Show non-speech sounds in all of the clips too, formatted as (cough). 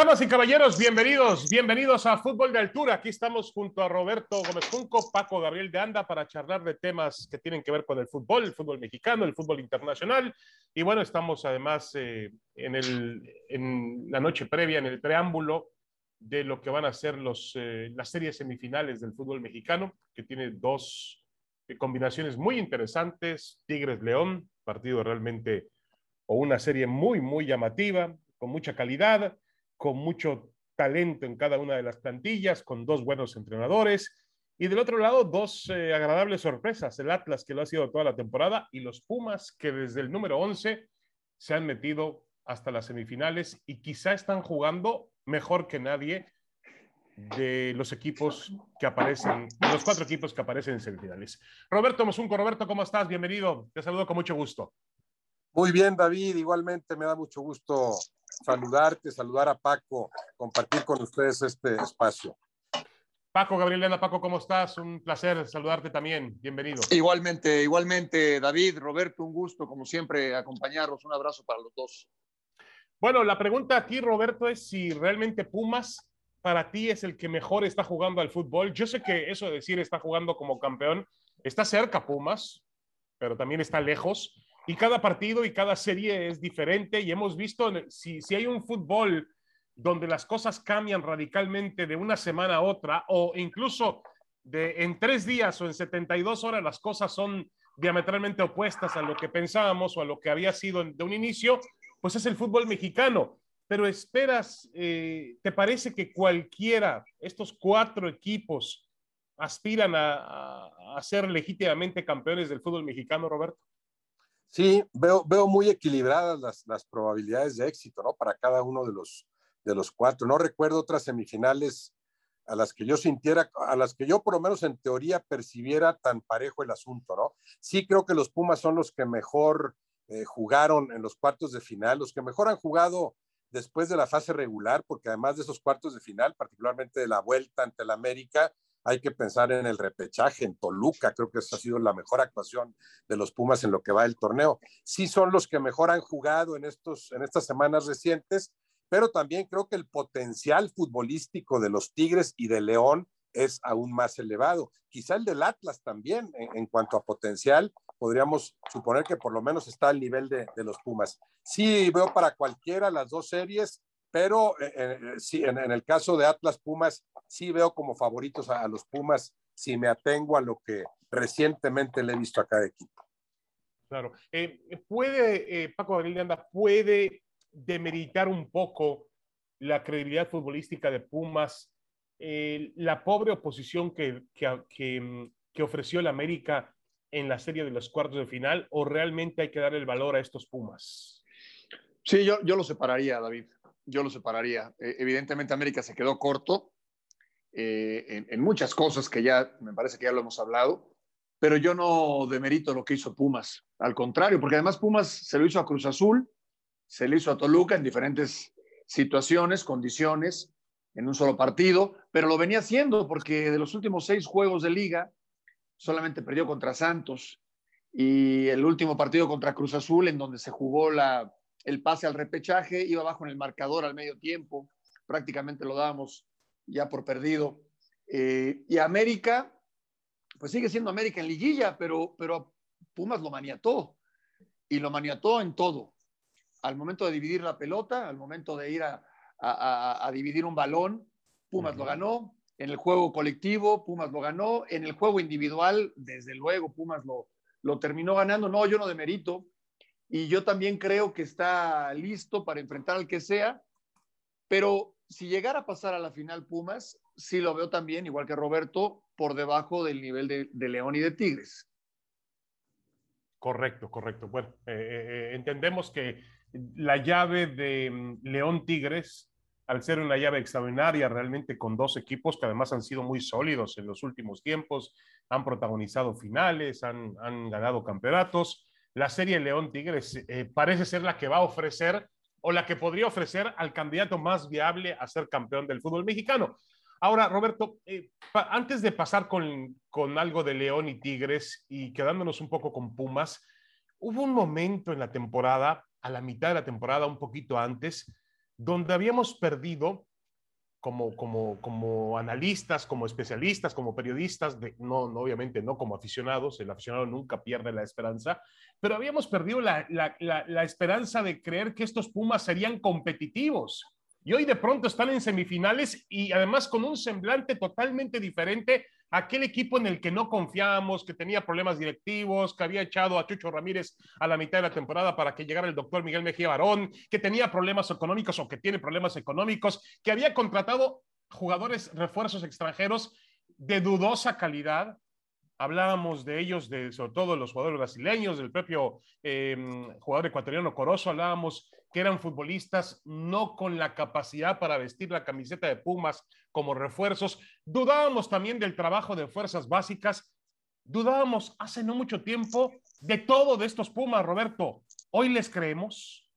Damas y caballeros, bienvenidos, bienvenidos a Fútbol de Altura. Aquí estamos junto a Roberto Gómez Junco, Paco Gabriel de Anda para charlar de temas que tienen que ver con el fútbol, el fútbol mexicano, el fútbol internacional. Y bueno, estamos además eh, en, el, en la noche previa, en el preámbulo de lo que van a ser los, eh, las series semifinales del fútbol mexicano, que tiene dos eh, combinaciones muy interesantes. Tigres-León, partido realmente o una serie muy, muy llamativa, con mucha calidad con mucho talento en cada una de las plantillas, con dos buenos entrenadores. Y del otro lado, dos eh, agradables sorpresas, el Atlas que lo ha sido toda la temporada y los Pumas que desde el número 11 se han metido hasta las semifinales y quizá están jugando mejor que nadie de los equipos que aparecen, los cuatro equipos que aparecen en semifinales. Roberto Mosunco, Roberto, ¿cómo estás? Bienvenido. Te saludo con mucho gusto. Muy bien, David. Igualmente me da mucho gusto saludarte, saludar a Paco, compartir con ustedes este espacio. Paco, Gabrielena, Paco, ¿cómo estás? Un placer saludarte también. Bienvenido. Igualmente, igualmente, David, Roberto, un gusto, como siempre, acompañarlos. Un abrazo para los dos. Bueno, la pregunta aquí, Roberto, es si realmente Pumas para ti es el que mejor está jugando al fútbol. Yo sé que eso de decir está jugando como campeón, está cerca Pumas, pero también está lejos y cada partido y cada serie es diferente y hemos visto si, si hay un fútbol donde las cosas cambian radicalmente de una semana a otra o incluso de en tres días o en 72 horas las cosas son diametralmente opuestas a lo que pensábamos o a lo que había sido de un inicio, pues es el fútbol mexicano. Pero esperas, eh, ¿te parece que cualquiera, estos cuatro equipos, aspiran a, a ser legítimamente campeones del fútbol mexicano, Roberto? Sí, veo, veo muy equilibradas las, las, probabilidades de éxito, ¿no? Para cada uno de los, de los cuatro. No recuerdo otras semifinales a las que yo sintiera, a las que yo por lo menos en teoría percibiera tan parejo el asunto, ¿no? Sí creo que los Pumas son los que mejor eh, jugaron en los cuartos de final, los que mejor han jugado después de la fase regular, porque además de esos cuartos de final, particularmente de la vuelta ante el América, hay que pensar en el repechaje, en Toluca, creo que esa ha sido la mejor actuación de los Pumas en lo que va el torneo. Sí son los que mejor han jugado en, estos, en estas semanas recientes, pero también creo que el potencial futbolístico de los Tigres y de León es aún más elevado. Quizá el del Atlas también, en, cuanto a potencial, podríamos suponer que por lo menos está al nivel de, de los Pumas. Sí veo para cualquiera las dos series, pero eh, eh, sí, en, el caso de Atlas Pumas, sí veo como favoritos a, los Pumas si me atengo a lo que recientemente le he visto a cada equipo. Claro. Eh, ¿Puede, Paco Gabriel Anda, puede demeritar un poco la credibilidad futbolística de Pumas, la pobre oposición que, que, mm, que ofreció el América en la serie de los cuartos de final, o realmente hay que dar el valor a estos Pumas? Sí, yo, yo lo separaría, David yo lo separaría. E, evidentemente América se quedó corto eh, en, muchas cosas que ya me parece que ya lo hemos hablado, pero yo no demerito lo que hizo Pumas. Al contrario, porque además Pumas se lo hizo a Cruz Azul, se lo hizo a Toluca en diferentes situaciones, condiciones, en un solo partido, pero lo venía haciendo porque de los últimos seis juegos de liga solamente perdió contra Santos y el último partido contra Cruz Azul en donde se jugó la el pase al repechaje, iba abajo en el marcador al medio tiempo, prácticamente lo dábamos ya por perdido. Eh, y América, pues sigue siendo América en liguilla, pero, pero Pumas lo maniató y lo maniató en todo. Al momento de dividir la pelota, al momento de ir a, a, dividir un balón, Pumas lo ganó. En el juego colectivo, Pumas lo ganó. En el juego individual, desde luego, Pumas lo, lo terminó ganando. No, yo no demerito y yo también creo que está listo para enfrentar al que sea, pero si llegara a pasar a la final Pumas, sí lo veo también, igual que Roberto, por debajo del nivel de, León y de Tigres. Correcto, correcto. Bueno, eh, eh, eh, entendemos que la llave de mm, León Tigres, al ser una llave extraordinaria, realmente con dos equipos que además han sido muy sólidos en los últimos tiempos, han protagonizado finales, han, han ganado campeonatos la serie León Tigres eh, parece ser la que va a ofrecer o la que podría ofrecer al candidato más viable a ser campeón del fútbol mexicano. Ahora, Roberto, eh, antes de pasar con, con algo de León y Tigres y quedándonos un poco con Pumas, hubo un momento en la temporada, a la mitad de la temporada, un poquito antes, donde habíamos perdido como, como, como analistas, como especialistas, como periodistas, no, no, obviamente no como aficionados, el aficionado nunca pierde la esperanza, pero habíamos perdido la, la, la, esperanza de creer que estos Pumas serían competitivos. Y hoy de pronto están en semifinales y además con un semblante totalmente diferente aquel equipo en el que no confiábamos, que tenía problemas directivos, que había echado a Chucho Ramírez a la mitad de la temporada para que llegara el doctor Miguel Mejía Barón, que tenía problemas económicos o que tiene problemas económicos, que había contratado jugadores, refuerzos extranjeros de dudosa calidad. Hablábamos de ellos, de sobre todo los jugadores brasileños, del propio eh, jugador ecuatoriano Corozo, hablábamos que eran futbolistas no con la capacidad para vestir la camiseta de Pumas como refuerzos. Dudábamos también del trabajo de fuerzas básicas. Dudábamos hace no mucho tiempo de todo de estos Pumas, Roberto. ¿Hoy les creemos?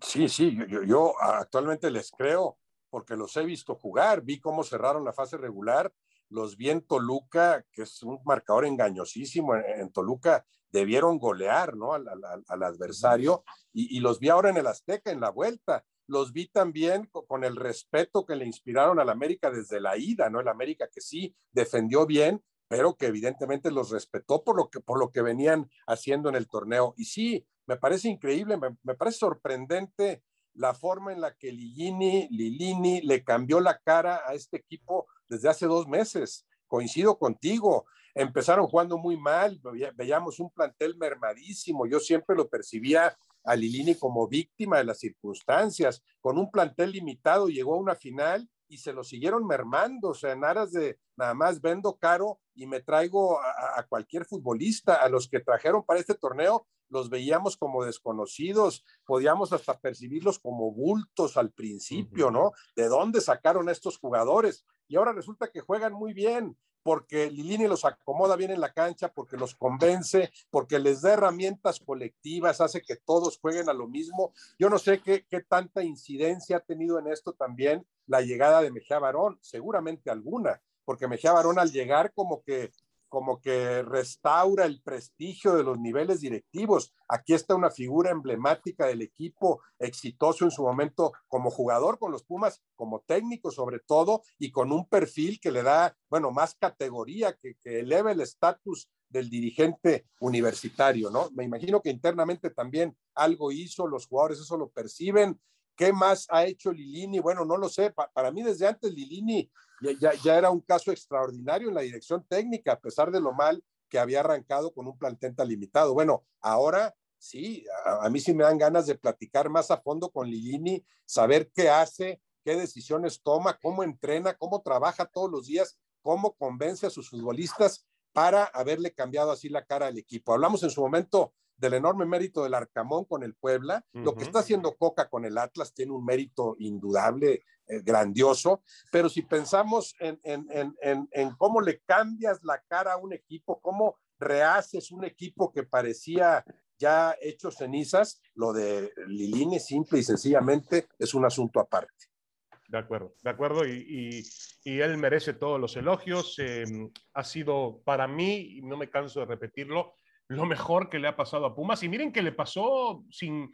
Sí, sí, yo, actualmente les creo porque los he visto jugar, vi cómo cerraron la fase regular, los vi en Toluca, que es un marcador engañosísimo en Toluca, debieron golear ¿no? al, al, adversario y, y, los vi ahora en el Azteca, en la vuelta. Los vi también con, el respeto que le inspiraron al América desde la ida, ¿no? El América que sí defendió bien, pero que evidentemente los respetó por lo que, por lo que venían haciendo en el torneo. Y sí, me parece increíble, me, me parece sorprendente la forma en la que Lilini, Lilini le cambió la cara a este equipo desde hace dos meses. Coincido contigo, empezaron jugando muy mal, veíamos un plantel mermadísimo, yo siempre lo percibía a Lilini como víctima de las circunstancias, con un plantel limitado llegó a una final y se lo siguieron mermando, o sea, en aras de nada más vendo caro y me traigo a, a, cualquier futbolista, a los que trajeron para este torneo, los veíamos como desconocidos, podíamos hasta percibirlos como bultos al principio, ¿no? ¿De dónde sacaron estos jugadores? Y ahora resulta que juegan muy bien, porque Lilini los acomoda bien en la cancha, porque los convence, porque les da herramientas colectivas, hace que todos jueguen a lo mismo. Yo no sé qué, qué tanta incidencia ha tenido en esto también la llegada de Mejía Barón, seguramente alguna, porque Mejía Barón al llegar como que como que restaura el prestigio de los niveles directivos. Aquí está una figura emblemática del equipo, exitoso en su momento como jugador con los Pumas, como técnico sobre todo, y con un perfil que le da, bueno, más categoría, que, que eleva el estatus del dirigente universitario, ¿no? Me imagino que internamente también algo hizo, los jugadores eso lo perciben. ¿Qué más ha hecho Lilini? Bueno, no lo sé. para mí desde antes Lilini ya, era un caso extraordinario en la dirección técnica, a pesar de lo mal que había arrancado con un plantel tan limitado. Bueno, ahora sí, a, a, mí sí me dan ganas de platicar más a fondo con Lilini, saber qué hace, qué decisiones toma, cómo entrena, cómo trabaja todos los días, cómo convence a sus futbolistas para haberle cambiado así la cara al equipo. Hablamos en su momento del enorme mérito del Arcamón con el Puebla. Uh -huh. Lo que está haciendo Coca con el Atlas tiene un mérito indudable, eh, grandioso, pero si pensamos en, en, en, en, cómo le cambias la cara a un equipo, cómo rehaces un equipo que parecía ya hecho cenizas, lo de Lilini simple y sencillamente es un asunto aparte. De acuerdo, de acuerdo, y, y, y él merece todos los elogios. Eh, ha sido para mí, y no me canso de repetirlo, lo mejor que le ha pasado a Pumas. Y miren que le pasó sin,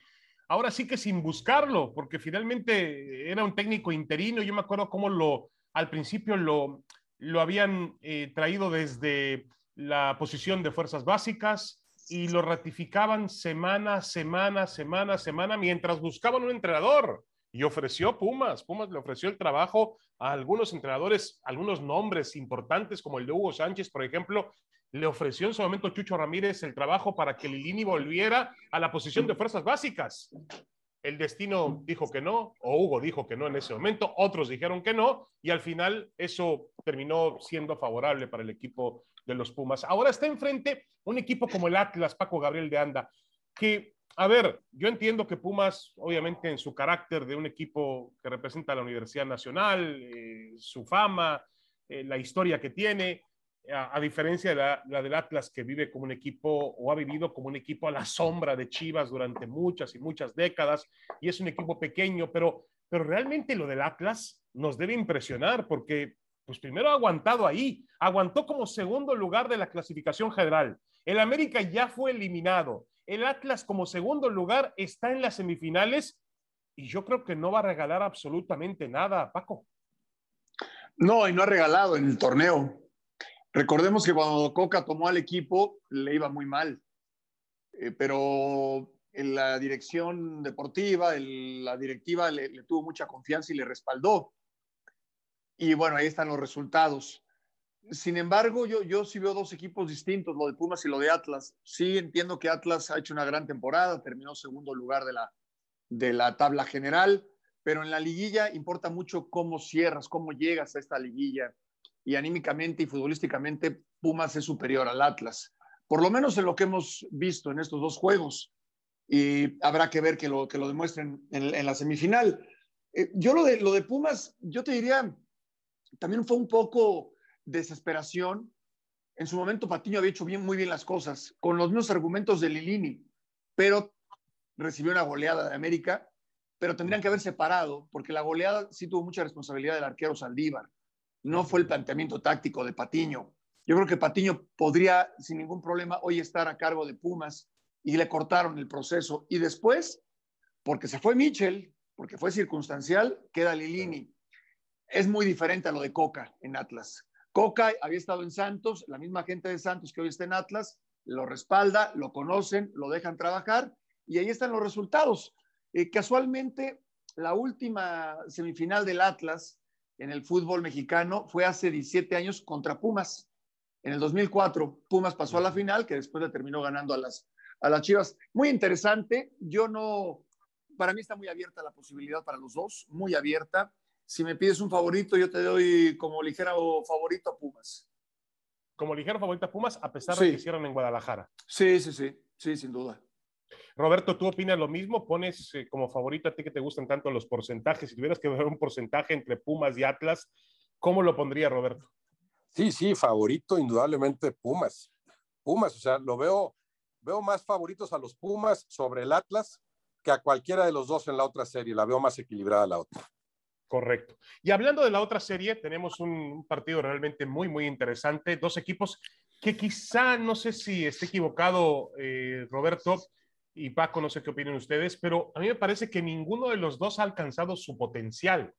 ahora sí que sin buscarlo, porque finalmente era un técnico interino. Yo me acuerdo cómo lo, al principio lo, lo habían eh, traído desde la posición de fuerzas básicas y lo ratificaban semana, semana, semana, semana, mientras buscaban un entrenador. Y ofreció Pumas, Pumas le ofreció el trabajo a algunos entrenadores, algunos nombres importantes como el de Hugo Sánchez, por ejemplo, le ofreció en su momento Chucho Ramírez el trabajo para que Lilini volviera a la posición de fuerzas básicas. El destino dijo que no, o Hugo dijo que no en ese momento, otros dijeron que no, y al final eso terminó siendo favorable para el equipo de los Pumas. Ahora está enfrente un equipo como el Atlas, Paco Gabriel de Anda, que, a ver, yo entiendo que Pumas, obviamente en su carácter de un equipo que representa la Universidad Nacional, eh, su fama, eh, la historia que tiene, a, diferencia de la, del Atlas que vive como un equipo o ha vivido como un equipo a la sombra de Chivas durante muchas y muchas décadas y es un equipo pequeño, pero, pero realmente lo del Atlas nos debe impresionar porque pues primero ha aguantado ahí, aguantó como segundo lugar de la clasificación general. El América ya fue eliminado. El Atlas como segundo lugar está en las semifinales y yo creo que no va a regalar absolutamente nada, Paco. No, y no ha regalado en el torneo. Recordemos que cuando Coca tomó al equipo le iba muy mal, eh, pero en la dirección deportiva, la directiva le, tuvo mucha confianza y le respaldó. Y bueno, ahí están los resultados. Sin embargo, yo, yo sí veo dos equipos distintos, lo de Pumas y lo de Atlas. Sí entiendo que Atlas ha hecho una gran temporada, terminó segundo lugar de la, de la tabla general, pero en la liguilla importa mucho cómo cierras, cómo llegas a esta liguilla y anímicamente y futbolísticamente Pumas es superior al Atlas, por lo menos en lo que hemos visto en estos dos juegos. Y habrá que ver que lo, que lo demuestren en, la semifinal. Eh, yo lo de, lo de Pumas, yo te diría, también fue un poco desesperación. En su momento Patiño había hecho bien, muy bien las cosas, con los mismos argumentos de Lilini, pero recibió una goleada de América, pero tendrían que haber separado, porque la goleada sí tuvo mucha responsabilidad del arquero Saldívar no fue el planteamiento táctico de Patiño. Yo creo que Patiño podría sin ningún problema hoy estar a cargo de Pumas y le cortaron el proceso. Y después, porque se fue Michel, porque fue circunstancial, queda Lilini. Es muy diferente a lo de Coca en Atlas. Coca había estado en Santos, la misma gente de Santos que hoy está en Atlas, lo respalda, lo conocen, lo dejan trabajar y ahí están los resultados. Eh, casualmente, la última semifinal del Atlas en el fútbol mexicano fue hace 17 años contra Pumas. En el 2004, Pumas pasó a la final, que después le terminó ganando a las, a las Chivas. Muy interesante. Yo no, para mí está muy abierta la posibilidad para los dos, muy abierta. Si me pides un favorito, yo te doy como ligero favorito a Pumas. Como ligero favorito a Pumas, a pesar de que hicieron en Guadalajara. Sí, sí, sí, sí, sin duda. Roberto, ¿tú opinas lo mismo? ¿Pones eh, como favorito a ti que te gustan tanto los porcentajes? Si tuvieras que ver un porcentaje entre Pumas y Atlas, ¿cómo lo pondría Roberto? Sí, sí, favorito indudablemente Pumas. Pumas, o sea, lo veo, veo más favoritos a los Pumas sobre el Atlas que a cualquiera de los dos en la otra serie. La veo más equilibrada la otra. Correcto. Y hablando de la otra serie, tenemos un partido realmente muy, muy interesante. Dos equipos que quizá, no sé si esté equivocado, eh, Roberto, y Paco, no sé qué opinan ustedes, pero a mí me parece que ninguno de los dos ha alcanzado su potencial.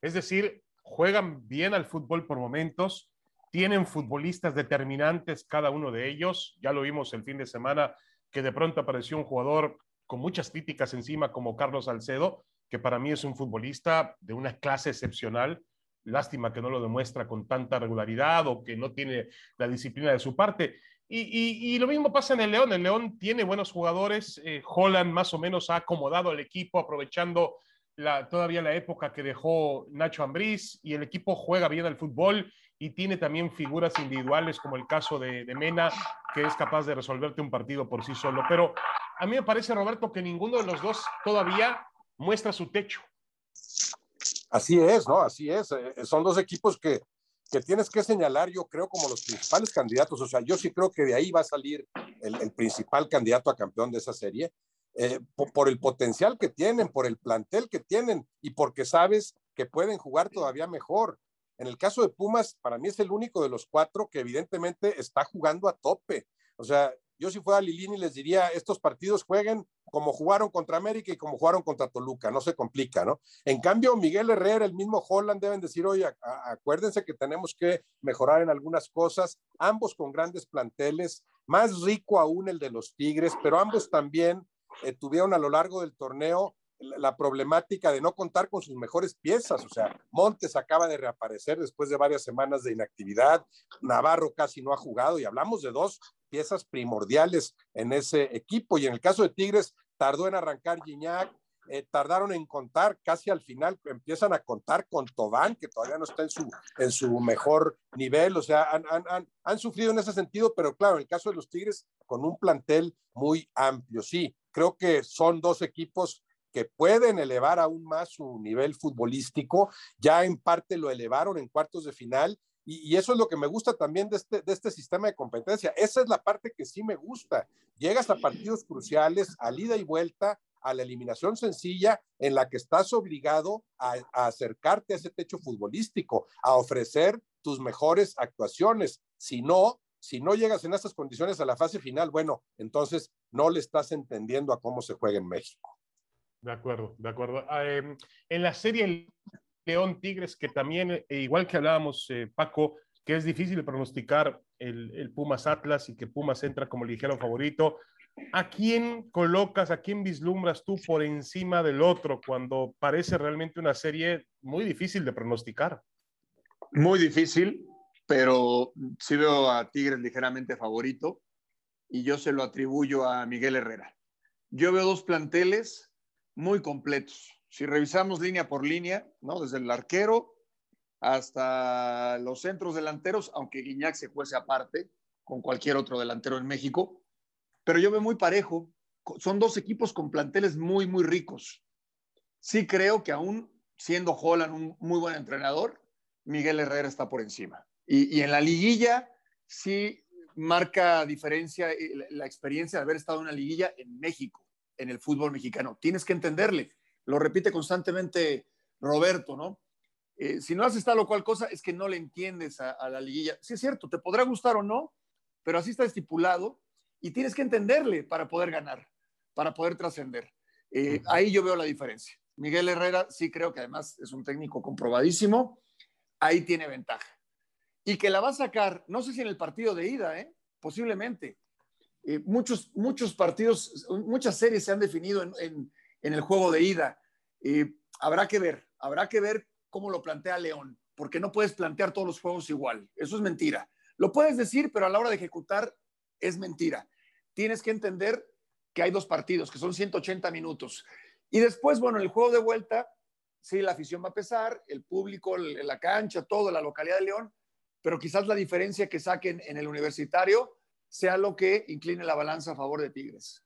Es decir, juegan bien al fútbol por momentos, tienen futbolistas determinantes cada uno de ellos. Ya lo vimos el fin de semana que de pronto apareció un jugador con muchas críticas encima como Carlos Salcedo, que para mí es un futbolista de una clase excepcional. Lástima que no lo demuestra con tanta regularidad o que no tiene la disciplina de su parte. Y, lo mismo pasa en el León. El León tiene buenos jugadores. Eh, Holland más o menos ha acomodado al equipo aprovechando la, todavía la época que dejó Nacho Ambriz y el equipo juega bien al fútbol y tiene también figuras individuales como el caso de, de, Mena, que es capaz de resolverte un partido por sí solo. Pero a mí me parece, Roberto, que ninguno de los dos todavía muestra su techo. Así es, ¿no? Así es. Eh, son dos equipos que que tienes que señalar, yo creo, como los principales candidatos. O sea, yo sí creo que de ahí va a salir el, principal candidato a campeón de esa serie, eh, por, el potencial que tienen, por el plantel que tienen y porque sabes que pueden jugar todavía mejor. En el caso de Pumas, para mí es el único de los cuatro que evidentemente está jugando a tope. O sea, yo si fuera Lilini les diría, estos partidos jueguen como jugaron contra América y como jugaron contra Toluca, no se complica, ¿no? En cambio, Miguel Herrera, el mismo Holland deben decir, oye, acuérdense que tenemos que mejorar en algunas cosas, ambos con grandes planteles, más rico aún el de los Tigres, pero ambos también eh, tuvieron a lo largo del torneo la problemática de no contar con sus mejores piezas. O sea, Montes acaba de reaparecer después de varias semanas de inactividad, Navarro casi no ha jugado y hablamos de dos piezas primordiales en ese equipo. Y en el caso de Tigres, tardó en arrancar Gignac, eh, tardaron en contar, casi al final empiezan a contar con Tobán, que todavía no está en su, en su mejor nivel, o sea, han, han, han, sufrido en ese sentido, pero claro, en el caso de los Tigres, con un plantel muy amplio, sí, creo que son dos equipos que pueden elevar aún más su nivel futbolístico, ya en parte lo elevaron en cuartos de final Y, eso es lo que me gusta también de este, de este sistema de competencia. Esa es la parte que sí me gusta. Llegas a partidos cruciales, a ida y vuelta, a la eliminación sencilla en la que estás obligado a, acercarte a ese techo futbolístico, a ofrecer tus mejores actuaciones. Si no, si no llegas en estas condiciones a la fase final, bueno, entonces no le estás entendiendo a cómo se juega en México. De acuerdo, de acuerdo. Ah, em, en la serie León Tigres, que también, eh, igual que hablábamos, eh, Paco, que es difícil pronosticar el, el, Pumas Atlas y que Pumas entra como ligero favorito. ¿A quién colocas, a quién vislumbras tú por encima del otro cuando parece realmente una serie muy difícil de pronosticar? Muy difícil, pero sí veo a Tigres ligeramente favorito y yo se lo atribuyo a Miguel Herrera. Yo veo dos planteles muy completos. Si revisamos línea por línea, ¿no? Desde el arquero hasta los centros delanteros, aunque Guiñac se fuese aparte con cualquier otro delantero en México, pero yo veo muy parejo. Son dos equipos con planteles muy, muy ricos. Sí creo que aún siendo Holland un muy buen entrenador, Miguel Herrera está por encima. Y, en la liguilla sí marca diferencia eh, la experiencia de haber estado en una liguilla en México, en el fútbol mexicano. Tienes que entenderle. Lo repite constantemente Roberto, ¿no? Eh, si no haces tal o cual cosa, es que no le entiendes a, a la liguilla. Sí es cierto, te podrá gustar o no, pero así está estipulado y tienes que entenderle para poder ganar, para poder trascender. Eh, ahí yo veo la diferencia. Miguel Herrera sí creo que además es un técnico comprobadísimo, ahí tiene ventaja. Y que la va a sacar, no sé si en el partido de ida, ¿eh? posiblemente. Eh, muchos, muchos partidos, muchas series se han definido en, el juego de ida. Habrá que ver, habrá que ver cómo lo plantea León, porque no puedes plantear todos los juegos igual. Eso es mentira. Lo puedes decir, pero a la hora de ejecutar es mentira. Tienes que entender que hay dos partidos, que son 180 minutos. Y después, bueno, el juego de vuelta, sí, la afición va a pesar, el público, la cancha, todo, la localidad de León, pero quizás la diferencia que saquen en el universitario sea lo que incline la balanza a favor de Tigres.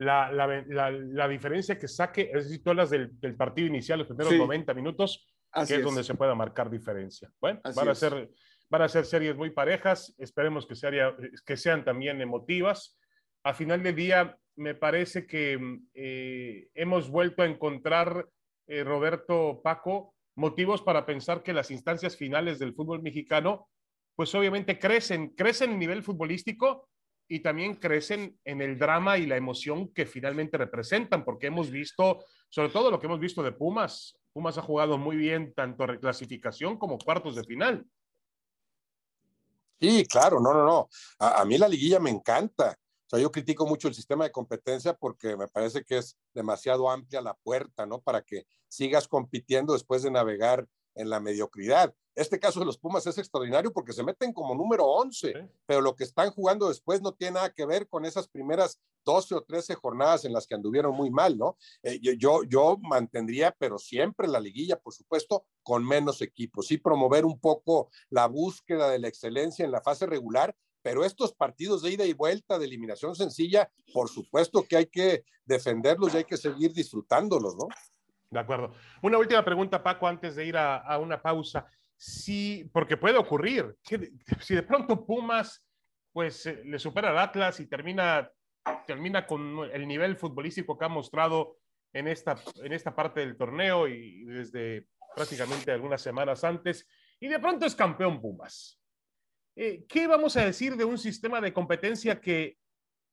La, la, diferencia que saque, es decir, todas las del, partido inicial, los primeros 90 minutos, que es, donde se pueda marcar diferencia. Bueno, van a ser Van a ser series muy parejas, esperemos que, que sean también emotivas. A final del día, me parece que eh, hemos vuelto a encontrar, eh, Roberto Paco, motivos para pensar que las instancias finales del fútbol mexicano, pues obviamente crecen, crecen en nivel futbolístico y también crecen en el drama y la emoción que finalmente representan, porque hemos visto, sobre todo lo que hemos visto de Pumas, Pumas ha jugado muy bien tanto reclasificación como cuartos de final. Sí, claro, no, no, no. A, mí la liguilla me encanta. O sea, yo critico mucho el sistema de competencia porque me parece que es demasiado amplia la puerta, ¿no? Para que sigas compitiendo después de navegar en la mediocridad. Este caso de los Pumas es extraordinario porque se meten como número 11, pero lo que están jugando después no tiene nada que ver con esas primeras 12 o 13 jornadas en las que anduvieron muy mal, ¿no? Eh, yo, yo, mantendría, pero siempre la liguilla, por supuesto, con menos equipos, y promover un poco la búsqueda de la excelencia en la fase regular, pero estos partidos de ida y vuelta de eliminación sencilla, por supuesto que hay que defenderlos y hay que seguir disfrutándolos, ¿no? De acuerdo. Una última pregunta, Paco, antes de ir a, una pausa. Sí, porque puede ocurrir, que si de pronto Pumas pues eh, le supera al Atlas y termina, termina con el nivel futbolístico que ha mostrado en esta, en esta parte del torneo y desde prácticamente algunas semanas antes, y de pronto es campeón Pumas. Eh, ¿Qué vamos a decir de un sistema de competencia que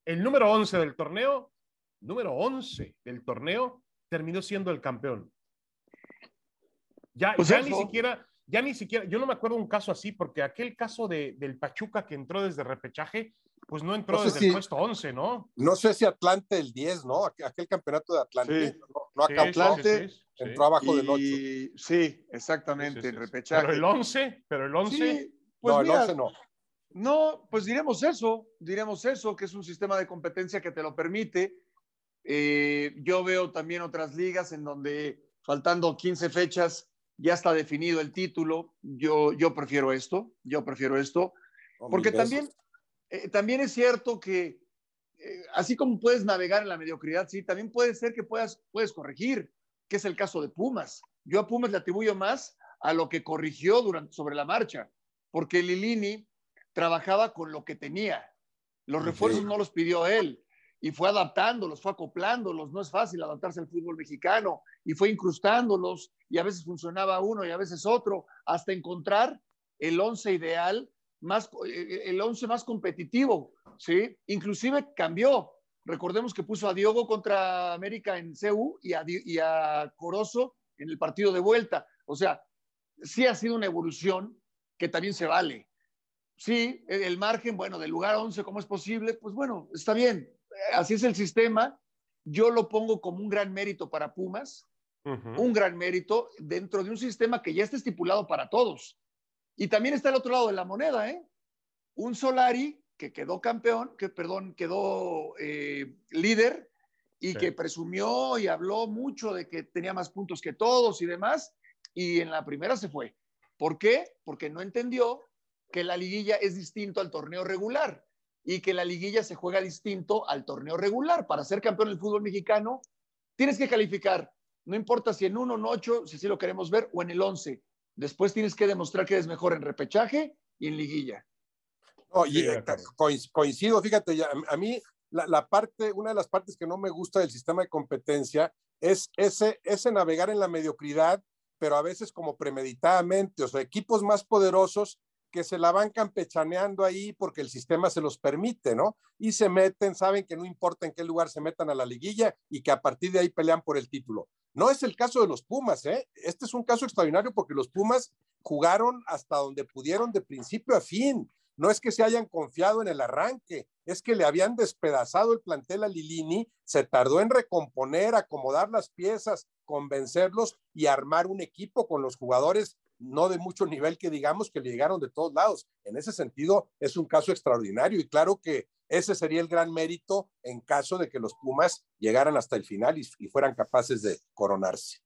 el número 11 del torneo, número 11 del torneo, terminó siendo el campeón. Ya, pues ya ni siquiera, ya ni siquiera, yo no me acuerdo un caso así, porque aquel caso de, del Pachuca que entró desde repechaje, pues no entró desde el puesto 11, ¿no? No sé si Atlante el 10, ¿no? Aquel campeonato de Atlante. No, acá Atlante entró abajo del 8. Sí, exactamente, el repechaje. Pero el 11, pero el 11. Pues no, el 11 no. No, pues diremos eso, diremos eso, que es un sistema de competencia que te lo permite eh, yo veo también otras ligas en donde faltando 15 fechas ya está definido el título. Yo, yo prefiero esto, yo prefiero esto, porque también, eh, también es cierto que eh, así como puedes navegar en la mediocridad, sí, también puede ser que puedas, puedes corregir, que es el caso de Pumas. Yo a Pumas le atribuyo más a lo que corrigió durante, sobre la marcha, porque Lilini trabajaba con lo que tenía. Los refuerzos no los pidió él y fue adaptándolos, fue acoplándolos. No es fácil adaptarse al fútbol mexicano y fue incrustándolos y a veces funcionaba uno y a veces otro hasta encontrar el once ideal, más, el once más competitivo, ¿sí? Inclusive cambió. Recordemos que puso a Diogo contra América en CU y a, y a Corozo en el partido de vuelta. O sea, sí ha sido una evolución que también se vale. Sí, el margen, bueno, del lugar 11, ¿cómo es posible? Pues bueno, está bien. Así es el sistema. Yo lo pongo como un gran mérito para Pumas, un gran mérito dentro de un sistema que ya está estipulado para todos. Y también está el otro lado de la moneda, ¿eh? Un Solari que quedó campeón, que perdón, quedó eh, líder y que presumió y habló mucho de que tenía más puntos que todos y demás, y en la primera se fue. ¿Por qué? Porque no entendió que la liguilla es distinto al torneo regular y que la liguilla se juega distinto al torneo regular. Para ser campeón del fútbol mexicano, tienes que calificar, no importa si en uno, en ocho, si así lo queremos ver, o en el once. Después tienes que demostrar que eres mejor en repechaje y en liguilla. Oye, coincido, fíjate, a mí la, parte, una de las partes que no me gusta del sistema de competencia es ese, ese navegar en la mediocridad, pero a veces como premeditadamente, o sea, equipos más poderosos que se la van campechaneando ahí porque el sistema se los permite, ¿no? Y se meten, saben que no importa en qué lugar se metan a la liguilla y que a partir de ahí pelean por el título. No es el caso de los Pumas, ¿eh? Este es un caso extraordinario porque los Pumas jugaron hasta donde pudieron de principio a fin no es que se hayan confiado en el arranque, es que le habían despedazado el plantel a Lilini, se tardó en recomponer, acomodar las piezas, convencerlos y armar un equipo con los jugadores no de mucho nivel que digamos que le llegaron de todos lados. En ese sentido, es un caso extraordinario y claro que ese sería el gran mérito en caso de que los Pumas llegaran hasta el final y, fueran capaces de coronarse.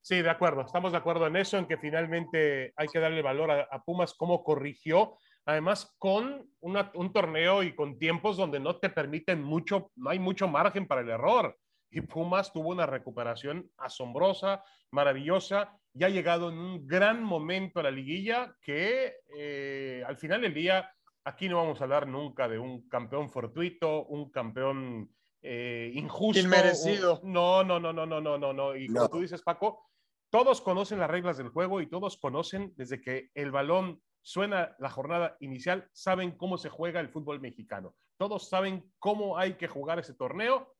Sí, de acuerdo, estamos de acuerdo en eso, en que finalmente hay que darle valor a, Pumas, cómo corrigió además con un torneo y con tiempos donde no te permiten mucho, no hay mucho margen para el error. Y Pumas tuvo una recuperación asombrosa, maravillosa, y ha llegado en un gran momento a la liguilla que eh, al final del día, aquí no vamos a hablar nunca de un campeón fortuito, un campeón eh, injusto. Inmerecido. no, no, no, no, no, no, no, no. Y como tú dices, Paco, todos conocen las reglas del juego y todos conocen desde que el balón suena la jornada inicial, saben cómo se juega el fútbol mexicano. Todos saben cómo hay que jugar ese torneo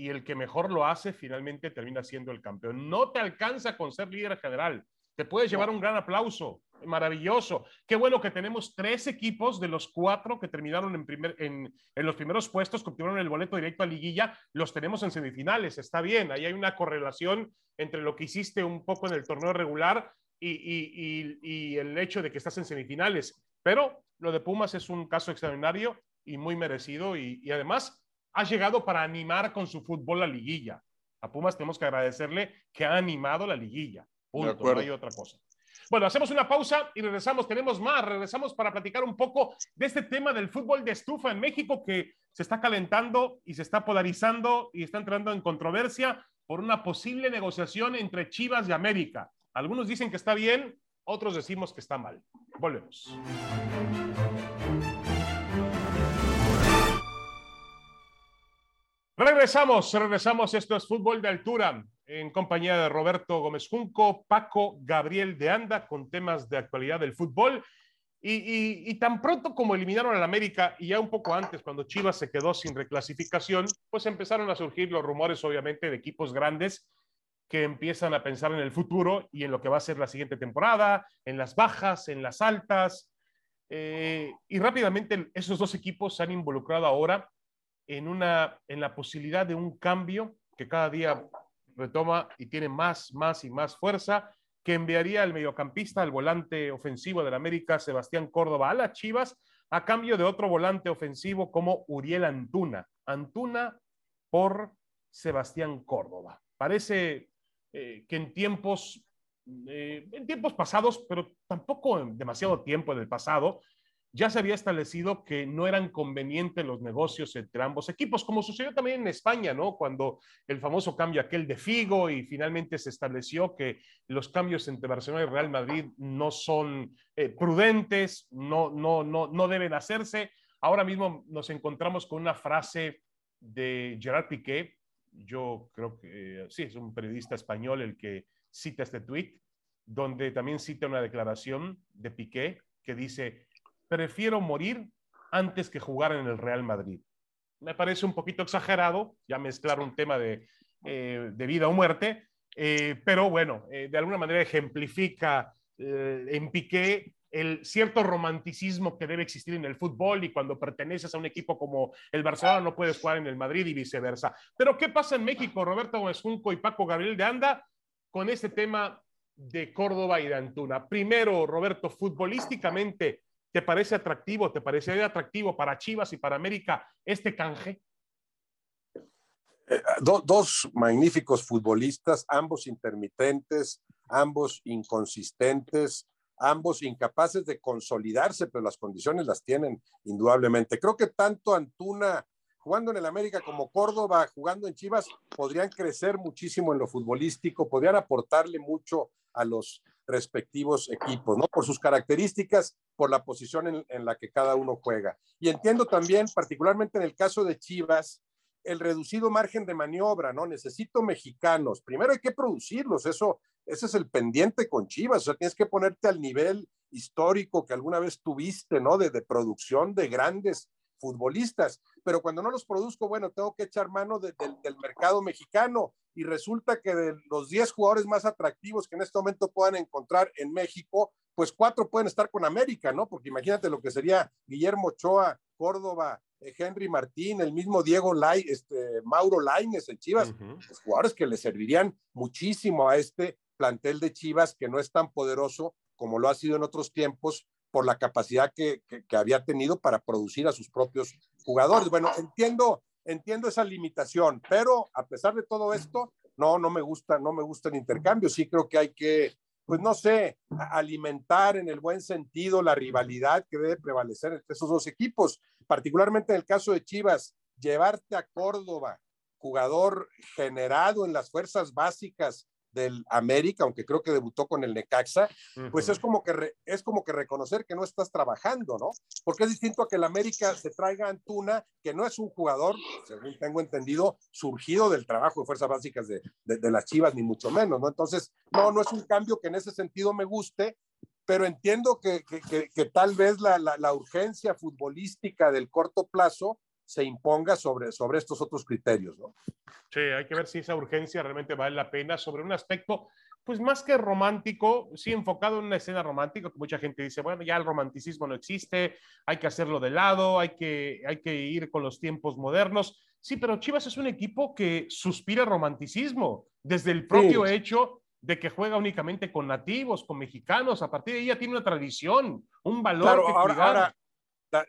y el que mejor lo hace finalmente termina siendo el campeón. No te alcanza con ser líder general. Te puedes llevar un gran aplauso. Maravilloso. Qué bueno que tenemos tres equipos de los cuatro que terminaron en, primer, en, en los primeros puestos, que obtuvieron el boleto directo a liguilla, los tenemos en semifinales. Está bien, ahí hay una correlación entre lo que hiciste un poco en el torneo regular y, el hecho de que estás en semifinales. Pero lo de Pumas es un caso extraordinario y muy merecido y, además ha llegado para animar con su fútbol la liguilla. A Pumas tenemos que agradecerle que ha animado la liguilla. Punto, no hay otra cosa. Bueno, hacemos una pausa y regresamos. Tenemos más. Regresamos para platicar un poco de este tema del fútbol de estufa en México que se está calentando y se está polarizando y está entrando en controversia por una posible negociación entre Chivas y América. Algunos dicen que está bien, otros decimos que está mal. Volvemos. Regresamos, regresamos. Esto es Fútbol de Altura en compañía de Roberto Gómez Junco, Paco Gabriel de Anda con temas de actualidad del fútbol. Y, tan pronto como eliminaron al América y ya un poco antes, cuando Chivas se quedó sin reclasificación, pues empezaron a surgir los rumores, obviamente, de equipos grandes que empiezan a pensar en el futuro y en lo que va a ser la siguiente temporada, en las bajas, en las altas. Eh, y rápidamente esos dos equipos se han involucrado ahora en, una, en la posibilidad de un cambio que cada día retoma y tiene más, más y más fuerza, que enviaría al mediocampista, al volante ofensivo del América, Sebastián Córdoba, a las Chivas, a cambio de otro volante ofensivo como Uriel Antuna. Antuna por Sebastián Córdoba. Parece eh, que en tiempos, eh, en tiempos pasados, pero tampoco en demasiado tiempo en el pasado, ya se había establecido que no eran convenientes los negocios entre ambos equipos, como sucedió también en España, ¿no? Cuando el famoso cambio aquel de Figo y finalmente se estableció que los cambios entre Barcelona y Real Madrid no son eh, prudentes, no, no, no, no deben hacerse. Ahora mismo nos encontramos con una frase de Gerard Piqué, yo creo que sí, es un periodista español el que cita este tweet, donde también cita una declaración de Piqué que dice, prefiero morir antes que jugar en el Real Madrid. Me parece un poquito exagerado, ya mezclar un tema de, eh, vida o muerte, eh, pero bueno, eh, de alguna manera ejemplifica en Piqué el cierto romanticismo que debe existir en el fútbol y cuando perteneces a un equipo como el Barcelona no puedes jugar en el Madrid y viceversa. Pero ¿qué pasa en México, Roberto Gómez Junco y Paco Gabriel de Anda, con este tema de Córdoba y de Antuna? Primero, Roberto, futbolísticamente, ¿Te parece atractivo? ¿Te parece atractivo para Chivas y para América este canje? Eh, dos magníficos futbolistas, ambos intermitentes, ambos inconsistentes, ambos incapaces de consolidarse, pero las condiciones las tienen indudablemente. Creo que tanto Antuna jugando en el América como Córdoba, jugando en Chivas, podrían crecer muchísimo en lo futbolístico, podrían aportarle mucho a los respectivos equipos, ¿no? Por sus características, por la posición en, la que cada uno juega. Y entiendo también, particularmente en el caso de Chivas, el reducido margen de maniobra, ¿no? Necesito mexicanos. Primero hay que producirlos, eso, ese es el pendiente con Chivas, o sea, tienes que ponerte al nivel histórico que alguna vez tuviste, ¿no? De, de producción de grandes futbolistas, pero cuando no los produzco, bueno, tengo que echar mano del mercado mexicano y resulta que de los 10 jugadores más atractivos que en este momento puedan encontrar en México, pues cuatro pueden estar con América, ¿no? Porque imagínate lo que sería Guillermo Ochoa, Córdoba, eh, Henry Martín, el mismo Diego Lai, este, Mauro Laines en Chivas, los jugadores que le servirían muchísimo a este plantel de Chivas que no es tan poderoso como lo ha sido en otros tiempos, por la capacidad que, que, había tenido para producir a sus propios jugadores. Bueno, entiendo, entiendo esa limitación, pero a pesar de todo esto, no, no me gusta, no me gusta el intercambio. Sí creo que hay que, pues no sé, alimentar en el buen sentido la rivalidad que debe prevalecer entre esos dos equipos, particularmente en el caso de Chivas, llevarte a Córdoba, jugador generado en las fuerzas básicas del América, aunque creo que debutó con el Necaxa, pues es como que es como que reconocer que no estás trabajando, ¿no? Porque es distinto a que el América se traiga a Antuna, que no es un jugador, según tengo entendido, surgido del trabajo de fuerzas básicas de, de, las Chivas, ni mucho menos, ¿no? Entonces, no, no es un cambio que en ese sentido me guste, pero entiendo que, que, que, tal vez la, la, la urgencia futbolística del corto plazo se imponga sobre, sobre estos otros criterios, ¿no? Sí, hay que ver si esa urgencia realmente vale la pena sobre un aspecto, pues más que romántico, sí enfocado en una escena romántica, que mucha gente dice, bueno, ya el romanticismo no existe, hay que hacerlo de lado, hay que, hay que ir con los tiempos modernos. Sí, pero Chivas es un equipo que suspira romanticismo desde el propio hecho de que juega únicamente con nativos, con mexicanos, a partir de ahí ya tiene una tradición, un valor que ahora,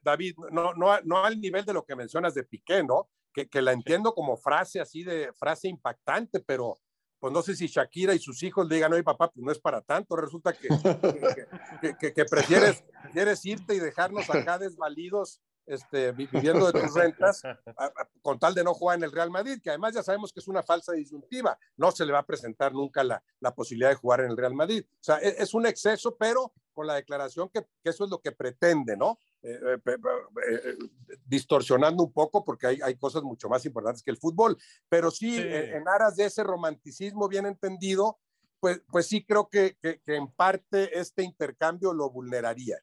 David, no, no, no al nivel de lo que mencionas de Piqué, ¿no? Que, que la entiendo como frase así de frase impactante, pero pues no sé si Shakira y sus hijos le digan, oye papá, pues no es para tanto, resulta que, que, que, que prefieres, prefieres, irte y dejarnos acá desvalidos este, viviendo de tus rentas con tal de no jugar en el Real Madrid, que además ya sabemos que es una falsa disyuntiva, no se le va a presentar nunca la, la posibilidad de jugar en el Real Madrid. O sea, es, es un exceso, pero con la declaración que, que, eso es lo que pretende, ¿no? Eh, eh, eh, distorsionando un poco porque hay, hay, cosas mucho más importantes que el fútbol, pero sí, sí. En, aras de ese romanticismo bien entendido, pues, pues sí creo que, que, que, en parte este intercambio lo vulneraría.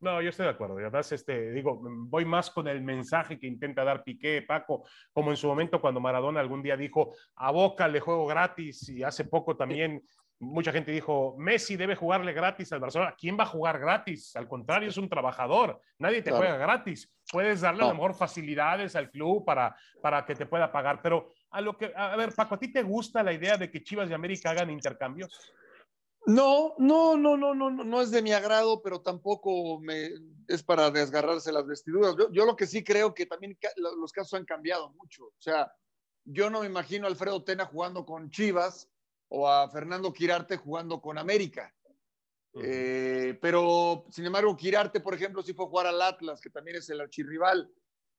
No, yo estoy de acuerdo. Además, este, digo, voy más con el mensaje que intenta dar Piqué, Paco, como en su momento cuando Maradona algún día dijo, a Boca le juego gratis y hace poco también mucha gente dijo, Messi debe jugarle gratis al Barcelona. ¿Quién va a jugar gratis? Al contrario, es un trabajador. Nadie te claro. juega gratis. Puedes darle no. a lo mejor facilidades al club para, para que te pueda pagar. Pero a lo que, a ver, Paco, ¿a ti te gusta la idea de que Chivas y América hagan intercambios? No, no, no, no, no, no es de mi agrado, pero tampoco me, es para desgarrarse las vestiduras. Yo, yo lo que sí creo que también los casos han cambiado mucho. O sea, yo no me imagino a Alfredo Tena jugando con Chivas o a Fernando Quirarte jugando con América. Eh, pero, sin embargo, Quirarte, por ejemplo, sí fue a jugar al Atlas, que también es el archirrival,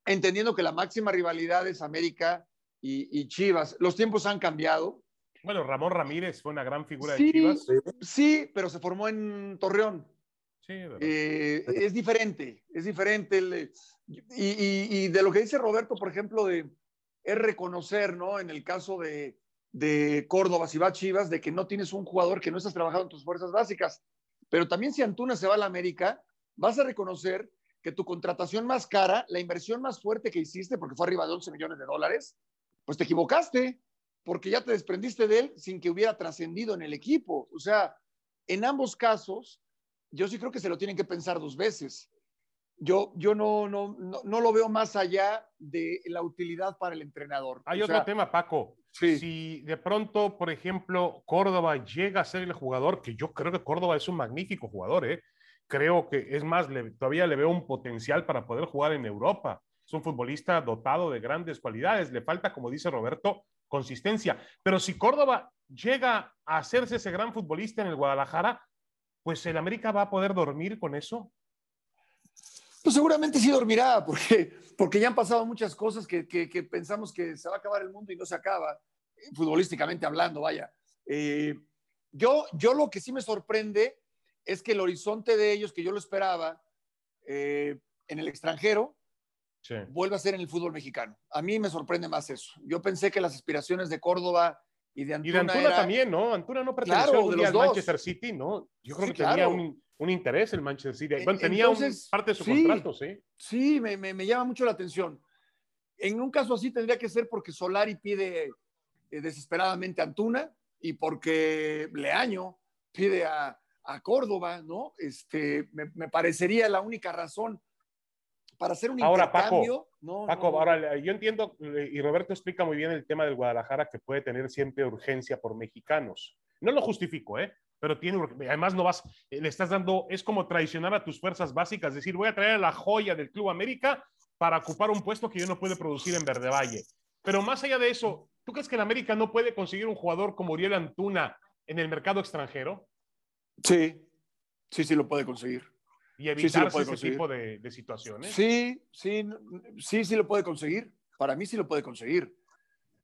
entendiendo que la máxima rivalidad es América y, Chivas. Los tiempos han cambiado. Bueno, Ramón Ramírez fue una gran figura de Chivas. Sí, pero se formó en Torreón. Sí, eh, es diferente, es diferente. y, de lo que dice Roberto, por ejemplo, de, es reconocer, ¿no? En el caso de, de Córdoba, si va Chivas, de que no tienes un jugador que no estás trabajando en tus fuerzas básicas. Pero también si Antuna se va a la América, vas a reconocer que tu contratación más cara, la inversión más fuerte que hiciste, porque fue arriba de 11 millones de dólares, pues te equivocaste, porque ya te desprendiste de él sin que hubiera trascendido en el equipo. O sea, en ambos casos, yo sí creo que se lo tienen que pensar dos veces. Yo, yo no, no, no, lo veo más allá de la utilidad para el entrenador. Hay otro tema, Paco. Si de pronto, por ejemplo, Córdoba llega a ser el jugador, que yo creo que Córdoba es un magnífico jugador, ¿eh? creo que es más, todavía le veo un potencial para poder jugar en Europa. Es un futbolista dotado de grandes cualidades. Le falta, como dice Roberto, consistencia. Pero si Córdoba llega a hacerse ese gran futbolista en el Guadalajara, pues el América va a poder dormir con eso. Pues seguramente sí dormirá, porque, porque ya han pasado muchas cosas que, que, pensamos que se va a acabar el mundo y no se acaba, futbolísticamente hablando, vaya. Eh, yo, yo lo que sí me sorprende es que el horizonte de ellos, que yo lo esperaba eh, en el extranjero, vuelve a ser en el fútbol mexicano. A mí me sorprende más eso. Yo pensé que las aspiraciones de Córdoba y de Antuna. Y de Antuna también, ¿no? Antuna no perteneció de al Manchester City, ¿no? Yo creo que tenía un, un, interés el Manchester City. Bueno, tenía parte de su contrato, sí. Sí, me, me, me, llama mucho la atención. En un caso así tendría que ser porque Solari pide eh, desesperadamente a Antuna y porque Leaño pide a, a Córdoba, ¿no? Este, me, me, parecería la única razón para hacer un ahora, Paco, Paco, ahora yo entiendo, y Roberto explica muy bien el tema del Guadalajara que puede tener siempre urgencia por mexicanos. No lo justifico, ¿eh? Pero tiene, además no vas, le estás dando, es como traicionar a tus fuerzas básicas, es decir, voy a traer a la joya del Club América para ocupar un puesto que yo no puede producir en Verde Valle. Pero más allá de eso, ¿tú crees que el América no puede conseguir un jugador como Uriel Antuna en el mercado extranjero? Sí, sí, sí lo puede conseguir y evitar ese tipo de, situaciones. Sí, sí, sí, sí lo puede conseguir. Para mí sí lo puede conseguir.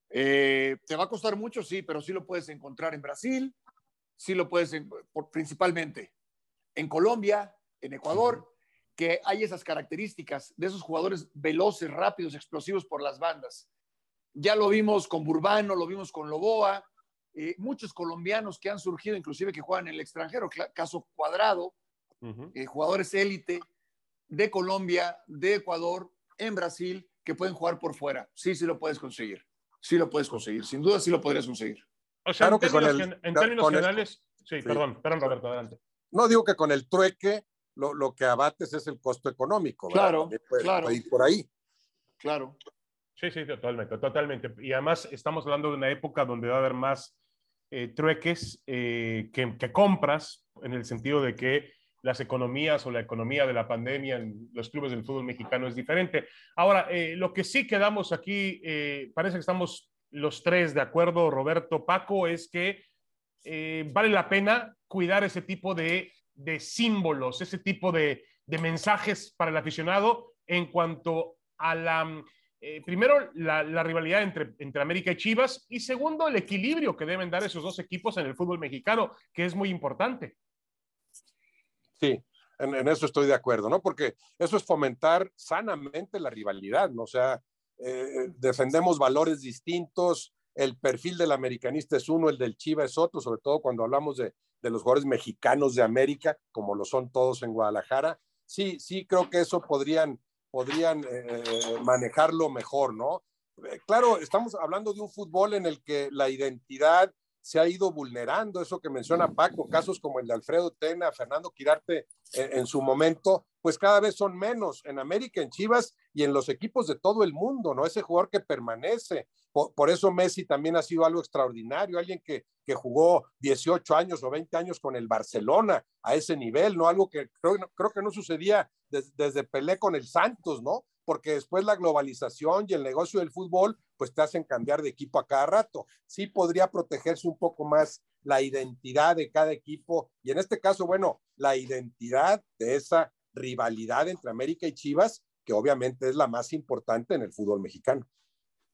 Eh, te va a costar mucho, sí, pero sí lo puedes encontrar en Brasil, sí lo puedes, principalmente en Colombia, en Ecuador, que hay esas características de esos jugadores veloces, rápidos, explosivos por las bandas. Ya lo vimos con Burbano, lo vimos con Loboa, eh, muchos colombianos que han surgido, inclusive que juegan en el extranjero, caso Cuadrado, eh, jugadores élite de Colombia, de Ecuador, en Brasil, que pueden jugar por fuera. Sí, sí lo puedes conseguir. Sí lo puedes conseguir. Sin duda sí lo podrías conseguir. O sea, en, términos, generales, sí, perdón, perdón, Roberto, adelante. No digo que con el trueque lo, lo que abates es el costo económico. Claro, claro. ir por ahí. Claro. Sí, sí, totalmente, totalmente. Y además estamos hablando de una época donde va a haber más eh, trueques eh, que, que, compras, en el sentido de que las economías o la economía de la pandemia en los clubes del fútbol mexicano es diferente. Ahora, eh, lo que sí quedamos aquí, eh, parece que estamos los tres de acuerdo, Roberto, Paco, es que eh, vale la pena cuidar ese tipo de, símbolos, ese tipo de, mensajes para el aficionado en cuanto a la, primero, la, rivalidad entre, entre América y Chivas y segundo, el equilibrio que deben dar esos dos equipos en el fútbol mexicano, que es muy importante. Sí, en, eso estoy de acuerdo, ¿no? Porque eso es fomentar sanamente la rivalidad, ¿no? Sea, eh, defendemos valores distintos, el perfil del americanista es uno, el del Chiva es otro, sobre todo cuando hablamos de, los jugadores mexicanos de América, como lo son todos en Guadalajara. Sí, sí, creo que eso podrían, podrían eh, manejarlo mejor, ¿no? Eh, claro, estamos hablando de un fútbol en el que la identidad se ha ido vulnerando, eso que menciona Paco, casos como el de Alfredo Tena, Fernando Quirarte eh, en, su momento, pues cada vez son menos en América, en Chivas y en los equipos de todo el mundo, ¿no? Ese jugador que permanece. Por, eso Messi también ha sido algo extraordinario, alguien que, que, jugó 18 años o 20 años con el Barcelona a ese nivel, ¿no? Algo que creo, creo que no sucedía desde Pelé con el Santos, ¿no? porque después la globalización y el negocio del fútbol, pues te hacen cambiar de equipo a cada rato. Sí podría protegerse un poco más la identidad de cada equipo y en este caso, bueno, la identidad de esa rivalidad entre América y Chivas, que obviamente es la más importante en el fútbol mexicano.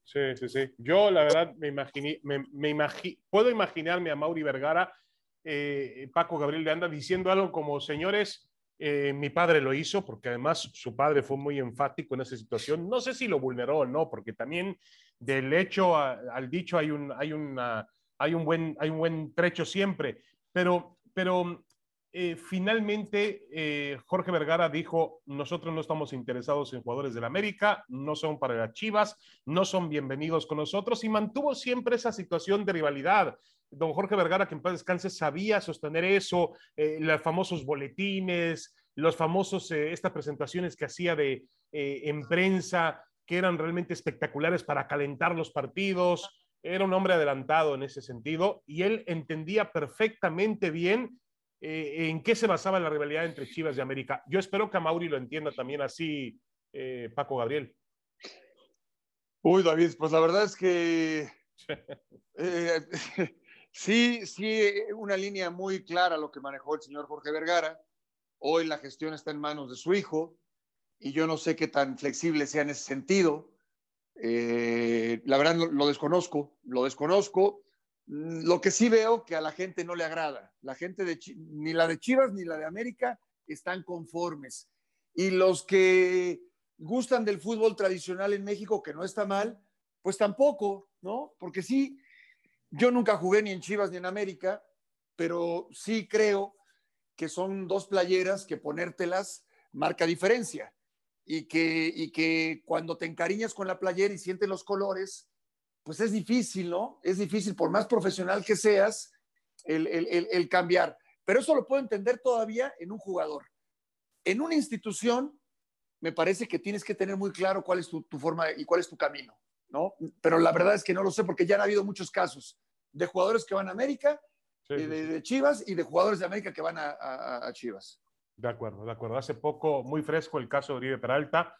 Sí, sí, sí. Yo, la verdad, me imaginé, me, puedo imaginarme a Mauri Vergara, eh, Paco Gabriel de Anda, diciendo algo como, señores, eh, mi padre lo hizo, porque además su padre fue muy enfático en esa situación. No sé si lo vulneró o no, porque también del hecho al dicho hay un, hay, una, hay, un buen, hay un buen trecho siempre. Pero, pero eh, finalmente eh, Jorge Vergara dijo, nosotros no estamos interesados en jugadores del América, no son para las Chivas, no son bienvenidos con nosotros y mantuvo siempre esa situación de rivalidad. Don Jorge Vergara, que en paz descanse, sabía sostener eso, eh, los famosos boletines, los famosos, estas presentaciones que hacía de en prensa, que eran realmente espectaculares para calentar los partidos. Era un hombre adelantado en ese sentido y él entendía perfectamente bien eh, en qué se basaba la rivalidad entre Chivas y América. Yo espero que a Mauri lo entienda también así, eh, Paco Gabriel. Uy, David, pues la verdad es que eh, (laughs) sí, sí, una línea muy clara lo que manejó el señor Jorge Vergara. Hoy la gestión está en manos de su hijo y yo no sé qué tan flexible sea en ese sentido. la verdad lo desconozco, lo desconozco. Lo que sí veo que a la gente no le agrada. La gente de ni la de Chivas ni la de América están conformes. Y los que gustan del fútbol tradicional en México, que no está mal, pues tampoco, ¿no? Porque sí, yo nunca jugué ni en Chivas ni en América, pero sí creo que son dos playeras que ponértelas marca diferencia. Y que, y que cuando te encariñas con la playera y sientes los colores, pues es difícil, ¿no? Es difícil, por más profesional que seas, el, cambiar. Pero eso lo puedo entender todavía en un jugador. En una institución, me parece que tienes que tener muy claro cuál es tu, forma y cuál es tu camino, ¿no? Pero la verdad es que no lo sé porque ya han habido muchos casos de jugadores que van a América, de, Chivas y de jugadores de América que van a, a, Chivas. De acuerdo, de acuerdo. Hace poco, muy fresco el caso de Oribe Peralta,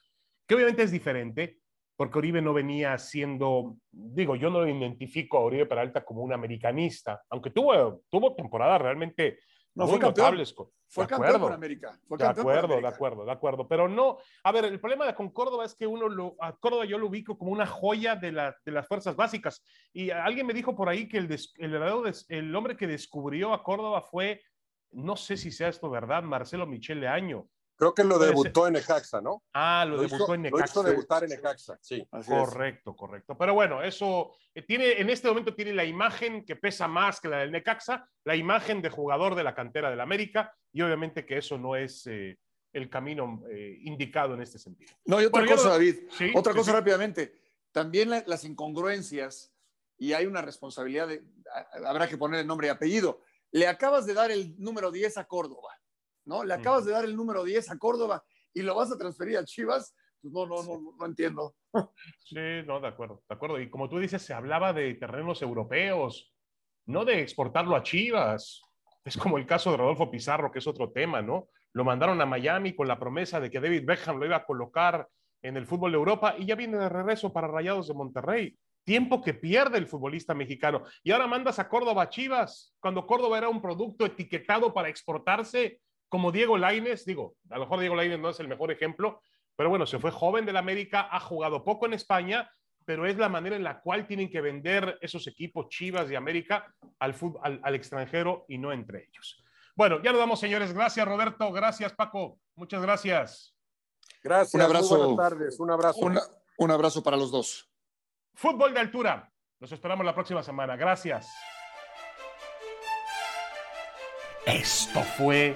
que obviamente es diferente, porque Oribe no venía siendo, digo, yo no identifico a Oribe Peralta como un americanista, aunque tuvo, tuvo temporadas realmente no, fue campeón. Fue campeón con América. Fue de acuerdo, de acuerdo, de acuerdo. Pero no, a ver, el problema con Córdoba es que uno lo, a Córdoba yo lo ubico como una joya de, la, de las fuerzas básicas. Y alguien me dijo por ahí que el, el, el hombre que descubrió a Córdoba fue, no sé si sea esto verdad, Marcelo Michel de Año Creo que lo debutó en Necaxa, ¿no? Ah, lo, debutó en Necaxa. Lo hizo debutar en Necaxa, sí. correcto, correcto. Pero bueno, eso eh, tiene, en este momento tiene la imagen que pesa más que la del Necaxa, la imagen de jugador de la cantera del América, y obviamente que eso no es eh, el camino eh, indicado en este sentido. No, y otra cosa, David, otra cosa rápidamente. También las incongruencias, y hay una responsabilidad, de, habrá que poner el nombre y apellido. Le acabas de dar el número 10 a Córdoba ¿no? Le acabas de dar el número 10 a Córdoba y lo vas a transferir a Chivas, pues no, no, no, no entiendo. Sí, no, de acuerdo, de acuerdo. Y como tú dices, se hablaba de terrenos europeos, no de exportarlo a Chivas. Es como el caso de Rodolfo Pizarro, que es otro tema, ¿no? Lo mandaron a Miami con la promesa de que David Beckham lo iba a colocar en el fútbol de Europa y ya viene de regreso para Rayados de Monterrey. Tiempo que pierde el futbolista mexicano. Y ahora mandas a Córdoba a Chivas, cuando Córdoba era un producto etiquetado para exportarse como Diego Laines, digo, a lo mejor Diego Laines no es el mejor ejemplo, pero bueno, se fue joven del América, ha jugado poco en España, pero es la manera en la cual tienen que vender esos equipos Chivas de América al, al, extranjero y no entre ellos. Bueno, ya nos damos, señores. Gracias, Roberto. Gracias, Paco. Muchas gracias. Gracias. Un abrazo. buenas tardes. Un abrazo. un abrazo para los dos. Fútbol de altura. Nos esperamos la próxima semana. Gracias. Esto fue